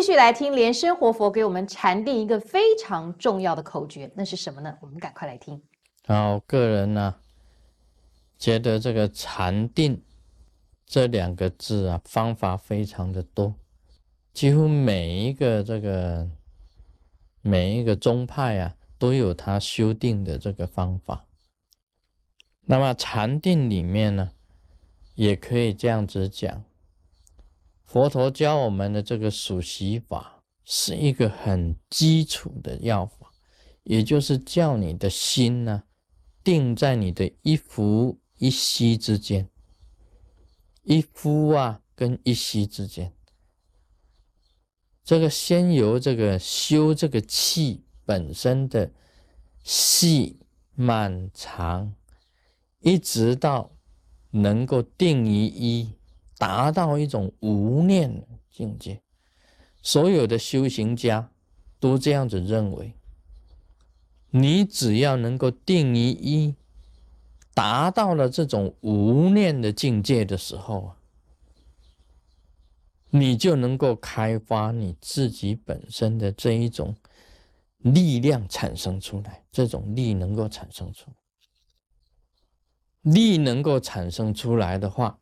继续来听莲生活佛给我们禅定一个非常重要的口诀，那是什么呢？我们赶快来听。好，个人呢觉得这个禅定这两个字啊，方法非常的多，几乎每一个这个每一个宗派啊，都有他修订的这个方法。那么禅定里面呢，也可以这样子讲。佛陀教我们的这个数息法是一个很基础的药法，也就是叫你的心呢定在你的一呼一吸之间，一呼啊跟一吸之间。这个先由这个修这个气本身的细满长，一直到能够定于一。达到一种无念境界，所有的修行家都这样子认为。你只要能够定于一，达到了这种无念的境界的时候啊，你就能够开发你自己本身的这一种力量产生出来。这种力能够产生出，力能够产生出来的话。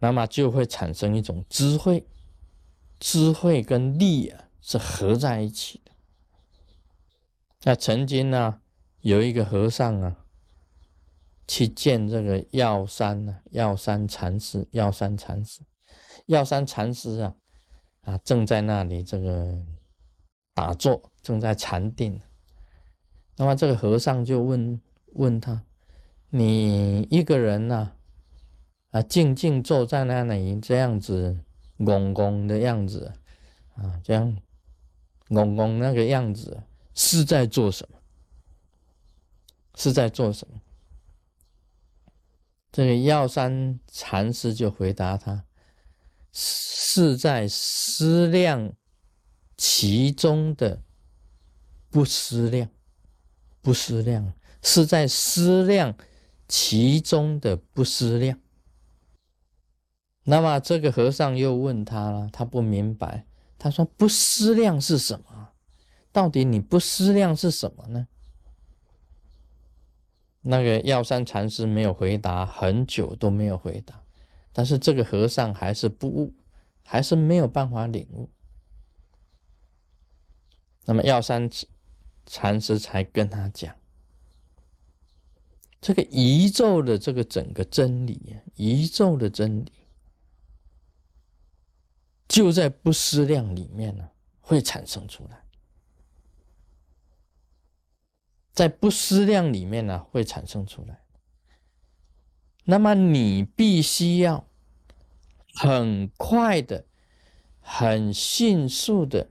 那么就会产生一种智慧，智慧跟力啊是合在一起的。那曾经呢，有一个和尚啊，去见这个药山呢，药山禅师，药山禅师，药山禅师啊，啊正在那里这个打坐，正在禅定。那么这个和尚就问问他：“你一个人呢？”，啊静静坐在那里，这样子，嗡嗡的样子，啊，这样，嗡嗡那个样子，是在做什么？是在做什么？这个药山禅师就回答他：是在思量其中的不思量，不思量，是在思量其中的不思量。那么这个和尚又问他了，他不明白。他说：“不思量是什么？到底你不思量是什么呢？”那个药山禅师没有回答，很久都没有回答。但是这个和尚还是不悟，还是没有办法领悟。那么药山禅师才跟他讲：“这个宇宙的这个整个真理，宇宙的真理。”就在不思量里面呢，会产生出来。在不思量里面呢，会产生出来。那么你必须要很快的、很迅速的，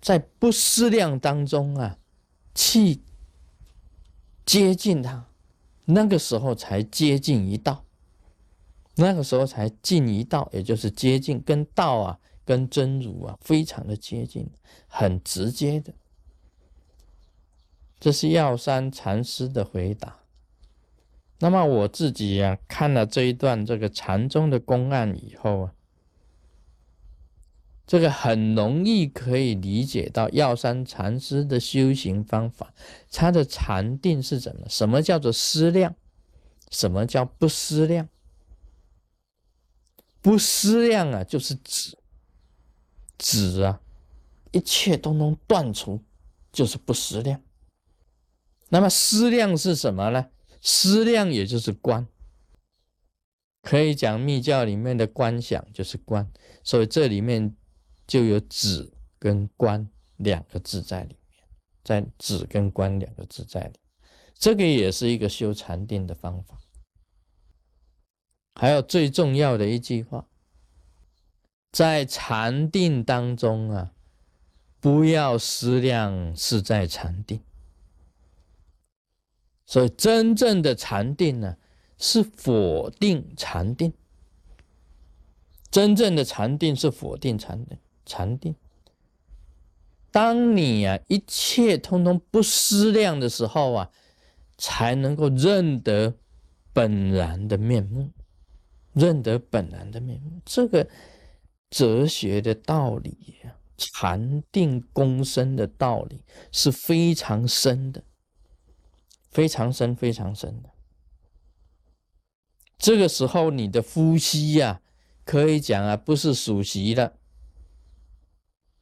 在不思量当中啊，去接近它，那个时候才接近一道。那个时候才近一道，也就是接近跟道啊，跟真如啊，非常的接近，很直接的。这是药山禅师的回答。那么我自己呀，看了这一段这个禅宗的公案以后啊，这个很容易可以理解到药山禅师的修行方法，他的禅定是怎么？什么叫做思量？什么叫不思量？不思量啊，就是止，止啊，一切都能断除，就是不思量。那么思量是什么呢？思量也就是观，可以讲密教里面的观想就是观，所以这里面就有止跟观两个字在里面，在止跟观两个字在里，这个也是一个修禅定的方法。还有最重要的一句话，在禅定当中啊，不要思量是在禅定。所以真正的禅定呢，是否定禅定。真正的禅定是否定禅定。禅定，当你啊一切通通不思量的时候啊，才能够认得本然的面目。认得本来的面目，这个哲学的道理，禅定功身的道理是非常深的，非常深，非常深的。这个时候，你的呼吸呀，可以讲啊，不是数息了。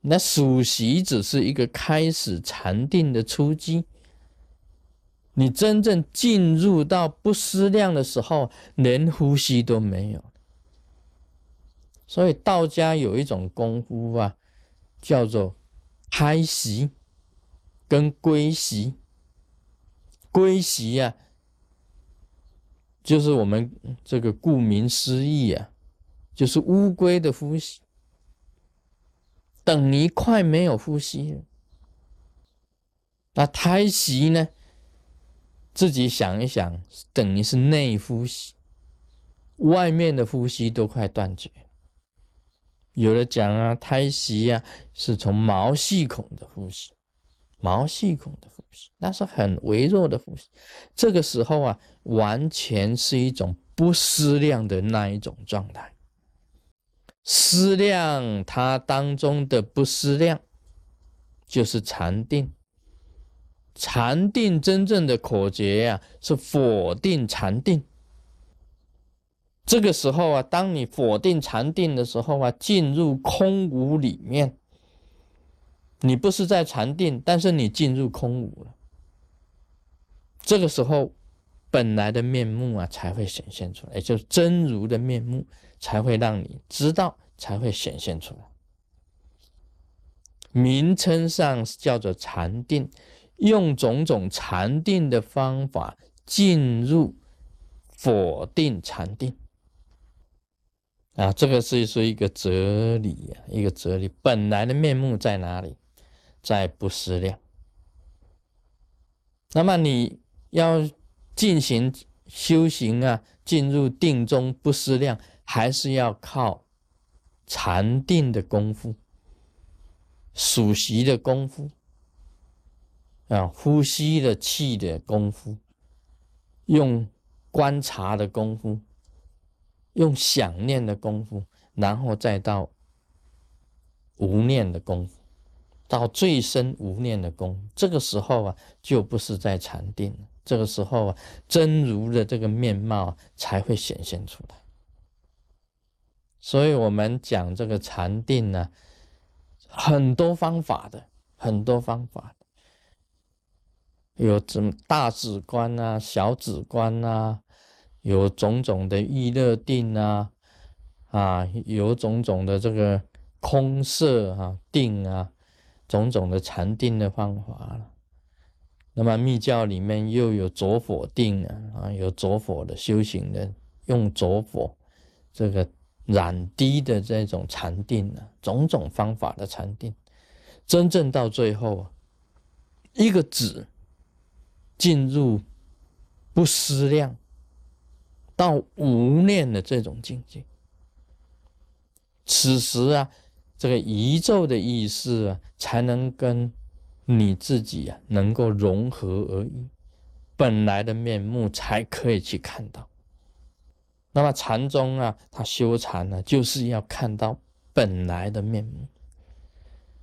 那数息只是一个开始禅定的初级。你真正进入到不思量的时候，连呼吸都没有。所以道家有一种功夫啊，叫做胎息跟归息。归息啊。就是我们这个顾名思义啊，就是乌龟的呼吸。等一块没有呼吸了，那胎息呢？自己想一想，等于是内呼吸，外面的呼吸都快断绝。有的讲啊，胎息啊，是从毛细孔的呼吸，毛细孔的呼吸，那是很微弱的呼吸。这个时候啊。完全是一种不思量的那一种状态，思量它当中的不思量，就是禅定。禅定真正的口诀呀，是否定禅定。这个时候啊，当你否定禅定的时候啊，进入空无里面，你不是在禅定，但是你进入空无了。这个时候。本来的面目啊，才会显现出来，也就是真如的面目才会让你知道，才会显现出来。名称上叫做禅定，用种种禅定的方法进入否定禅定啊，这个是说一个哲理啊，一个哲理。本来的面目在哪里？在不思量。那么你要。进行修行啊，进入定中不思量，还是要靠禅定的功夫、数息的功夫啊，呼吸的气的功夫，用观察的功夫，用想念的功夫，然后再到无念的功夫，到最深无念的功，这个时候啊，就不是在禅定了。这个时候啊，真如的这个面貌才会显现出来。所以，我们讲这个禅定呢，很多方法的，很多方法，有什么大止观啊、小止观啊，有种种的意乐定啊，啊，有种种的这个空色啊定啊，种种的禅定的方法了。那么密教里面又有着火定啊，啊，有着火的修行人用着火这个染滴的这种禅定啊，种种方法的禅定，真正到最后，一个止进入不思量到无念的这种境界，此时啊，这个宇宙的意识啊，才能跟。你自己啊，能够融合而已，本来的面目才可以去看到。那么禅宗啊，他修禅呢，就是要看到本来的面目；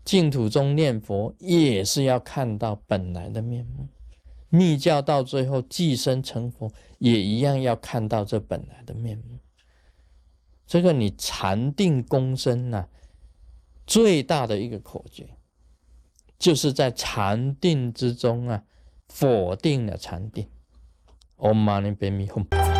净土中念佛也是要看到本来的面目；密教到最后寄生成佛，也一样要看到这本来的面目。这个你禅定功深呢，最大的一个口诀。就是在禅定之中啊，否定了禅定。Om Mani Padme Hum。